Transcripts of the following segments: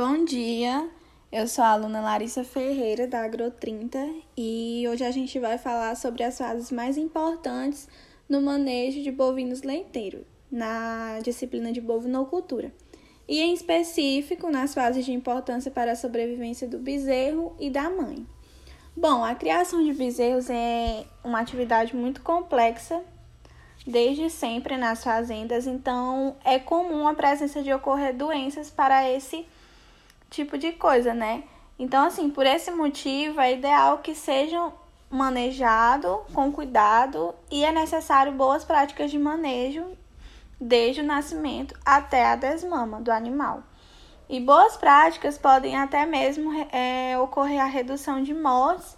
Bom dia, eu sou a aluna Larissa Ferreira da Agro30 e hoje a gente vai falar sobre as fases mais importantes no manejo de bovinos leiteiros, na disciplina de bovinocultura, e em específico nas fases de importância para a sobrevivência do bezerro e da mãe. Bom, a criação de bezerros é uma atividade muito complexa desde sempre nas fazendas, então é comum a presença de ocorrer doenças para esse tipo de coisa, né? Então, assim, por esse motivo, é ideal que sejam manejado com cuidado e é necessário boas práticas de manejo desde o nascimento até a desmama do animal. E boas práticas podem até mesmo é, ocorrer a redução de mortes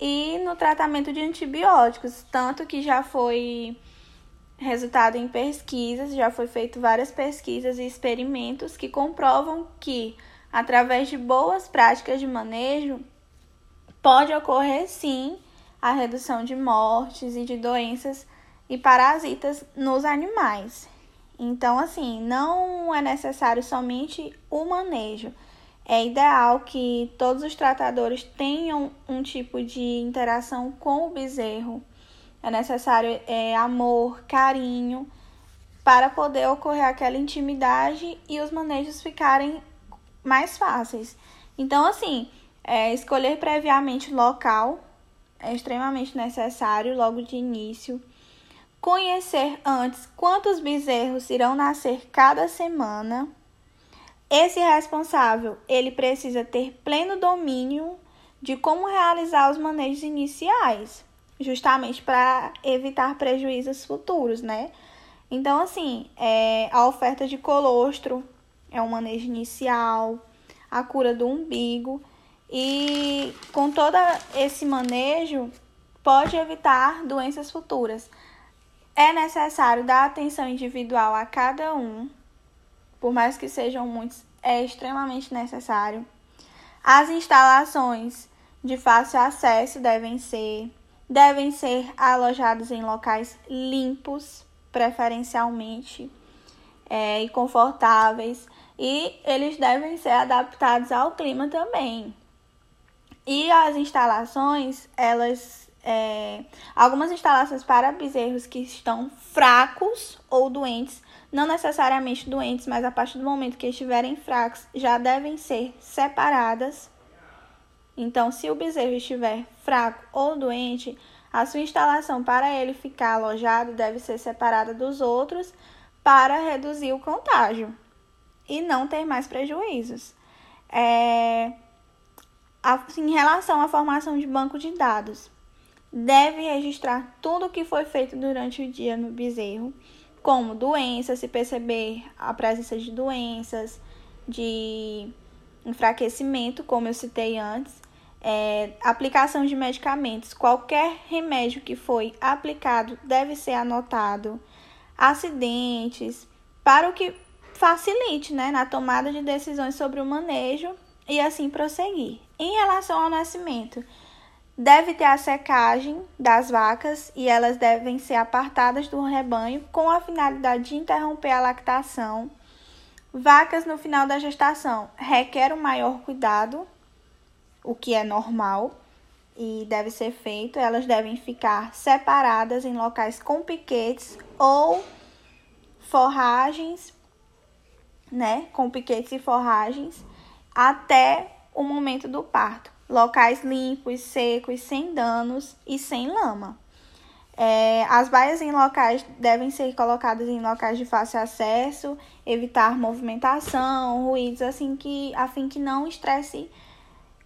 e no tratamento de antibióticos, tanto que já foi resultado em pesquisas, já foi feito várias pesquisas e experimentos que comprovam que, através de boas práticas de manejo, pode ocorrer sim a redução de mortes e de doenças e parasitas nos animais. Então, assim, não é necessário somente o manejo. É ideal que todos os tratadores tenham um tipo de interação com o bezerro é necessário é, amor, carinho, para poder ocorrer aquela intimidade e os manejos ficarem mais fáceis. Então, assim, é, escolher previamente o local é extremamente necessário logo de início. Conhecer antes quantos bezerros irão nascer cada semana. Esse responsável, ele precisa ter pleno domínio de como realizar os manejos iniciais justamente para evitar prejuízos futuros, né? Então, assim, é, a oferta de colostro é um manejo inicial, a cura do umbigo, e com todo esse manejo, pode evitar doenças futuras. É necessário dar atenção individual a cada um, por mais que sejam muitos, é extremamente necessário. As instalações de fácil acesso devem ser devem ser alojados em locais limpos, preferencialmente, é, e confortáveis, e eles devem ser adaptados ao clima também. E as instalações, elas. É, algumas instalações para bezerros que estão fracos ou doentes, não necessariamente doentes, mas a partir do momento que estiverem fracos, já devem ser separadas então, se o bezerro estiver fraco ou doente, a sua instalação para ele ficar alojado deve ser separada dos outros para reduzir o contágio e não ter mais prejuízos. É, a, em relação à formação de banco de dados, deve registrar tudo o que foi feito durante o dia no bezerro, como doenças, se perceber a presença de doenças, de enfraquecimento, como eu citei antes, é, aplicação de medicamentos. Qualquer remédio que foi aplicado deve ser anotado. Acidentes, para o que facilite né, na tomada de decisões sobre o manejo e assim prosseguir. Em relação ao nascimento, deve ter a secagem das vacas e elas devem ser apartadas do rebanho com a finalidade de interromper a lactação. Vacas no final da gestação requer um maior cuidado o que é normal e deve ser feito. Elas devem ficar separadas em locais com piquetes ou forragens, né? Com piquetes e forragens até o momento do parto. Locais limpos, secos, sem danos e sem lama. É, as baias em locais devem ser colocadas em locais de fácil acesso, evitar movimentação, ruídos, assim que a fim que não estresse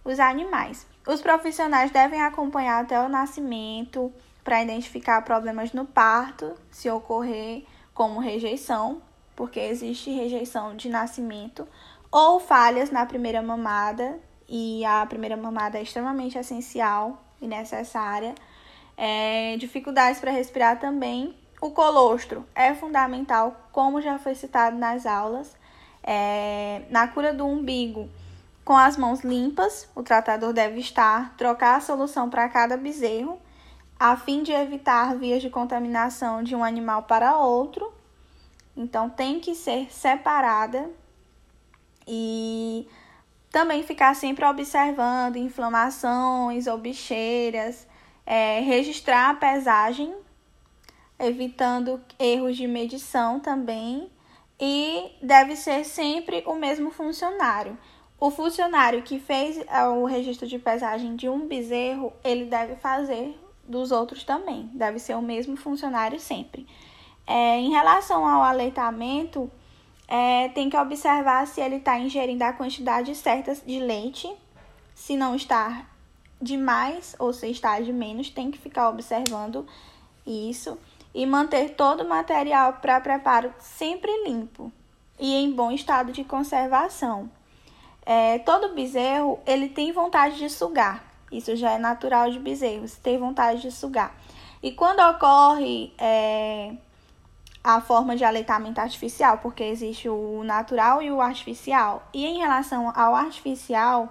os animais. Os profissionais devem acompanhar até o nascimento para identificar problemas no parto, se ocorrer como rejeição, porque existe rejeição de nascimento, ou falhas na primeira mamada, e a primeira mamada é extremamente essencial e necessária. É, dificuldades para respirar também. O colostro é fundamental, como já foi citado nas aulas. É, na cura do umbigo, com as mãos limpas, o tratador deve estar, trocar a solução para cada bezerro, a fim de evitar vias de contaminação de um animal para outro. Então, tem que ser separada. E Também ficar sempre observando inflamações ou bicheiras, é, registrar a pesagem, evitando erros de medição também, e deve ser sempre o mesmo funcionário. O funcionário que fez é, o registro de pesagem de um bezerro, ele deve fazer dos outros também. Deve ser o mesmo funcionário sempre. É, em relação ao aleitamento, é, tem que observar se ele está ingerindo a quantidade certa de leite. Se não está demais ou se está de menos, tem que ficar observando isso. E manter todo o material para preparo sempre limpo e em bom estado de conservação. É, todo bezerro ele tem vontade de sugar. Isso já é natural de bezerros, ter vontade de sugar. E quando ocorre é, a forma de aleitamento artificial, porque existe o natural e o artificial. E em relação ao artificial,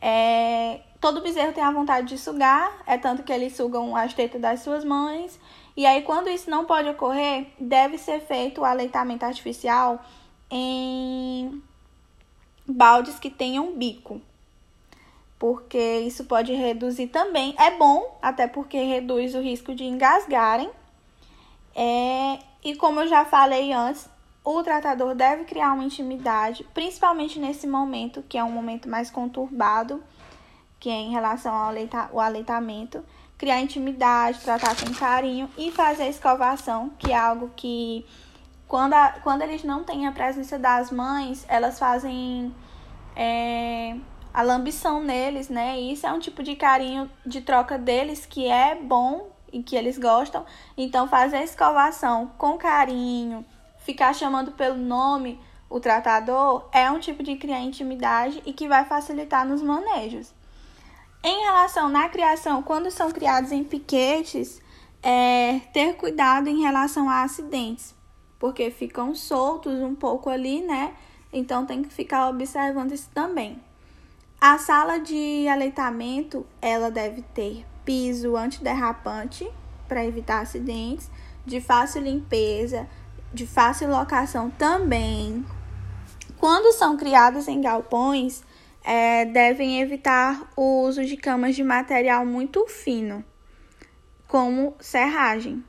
é, todo bezerro tem a vontade de sugar, é tanto que eles sugam as tetas das suas mães. E aí, quando isso não pode ocorrer, deve ser feito o aleitamento artificial em baldes que tenham bico, porque isso pode reduzir também. É bom, até porque reduz o risco de engasgarem. É, e como eu já falei antes, o tratador deve criar uma intimidade, principalmente nesse momento, que é um momento mais conturbado, que é em relação ao, aleita, aleitamento. Criar intimidade, tratar com carinho e fazer a escovação, que é algo que quando, a, quando eles não têm a presença das mães, elas fazem é, a lambição neles, né? Isso é um tipo de carinho de troca deles que é bom e que eles gostam. Então, fazer a escovação com carinho, ficar chamando pelo nome o tratador é um tipo de criar intimidade e que vai facilitar nos manejos. Em relação na criação, quando são criados em piquetes, é ter cuidado em relação a acidentes porque ficam soltos um pouco ali, né? Então tem que ficar observando isso também. A sala de aleitamento, ela deve ter piso antiderrapante para evitar acidentes, de fácil limpeza, de fácil locação também. Quando são criadas em galpões, é, devem evitar o uso de camas de material muito fino, como serragem,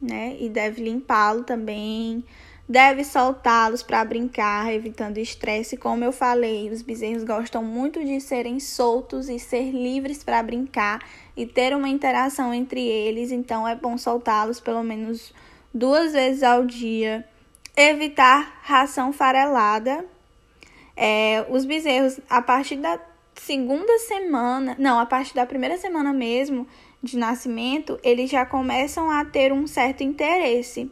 né? E deve limpá-lo também. Deve soltá-los para brincar, evitando estresse. Como eu falei, os bezerros gostam muito de serem soltos e ser livres para brincar e ter uma interação entre eles. Então, é bom soltá-los pelo menos duas vezes ao dia. Evitar ração farelada. É, os bezerros, a partir da segunda semana, não, a partir da primeira semana mesmo, de nascimento, eles já começam a ter um certo interesse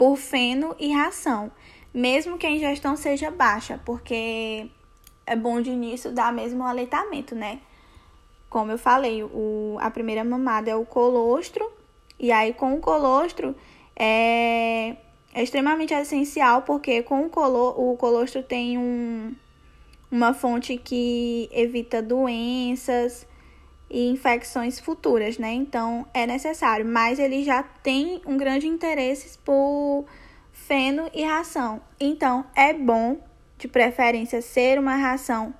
por feno e ração, mesmo que a ingestão seja baixa, porque é bom de início dar mesmo o aleitamento, né? Como eu falei, o, a primeira mamada é o colostro, e aí com o colostro é, é extremamente essencial, porque com o, colo, o colostro tem um, uma fonte que evita doenças, e infecções futuras, né? Então é necessário, mas ele já tem um grande interesse por feno e ração. Então é bom, de preferência, ser uma ração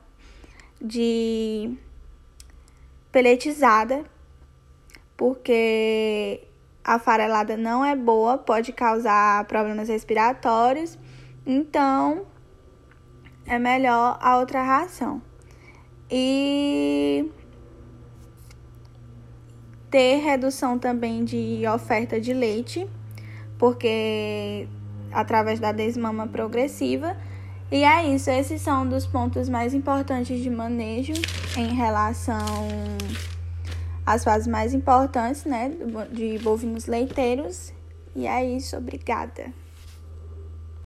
de peletizada, porque a farelada não é boa, pode causar problemas respiratórios. Então é melhor a outra ração. E ter redução também de oferta de leite, porque através da desmama progressiva. E é isso, esses são dos pontos mais importantes de manejo em relação às fases mais importantes, né, de bovinos leiteiros. E é isso, obrigada.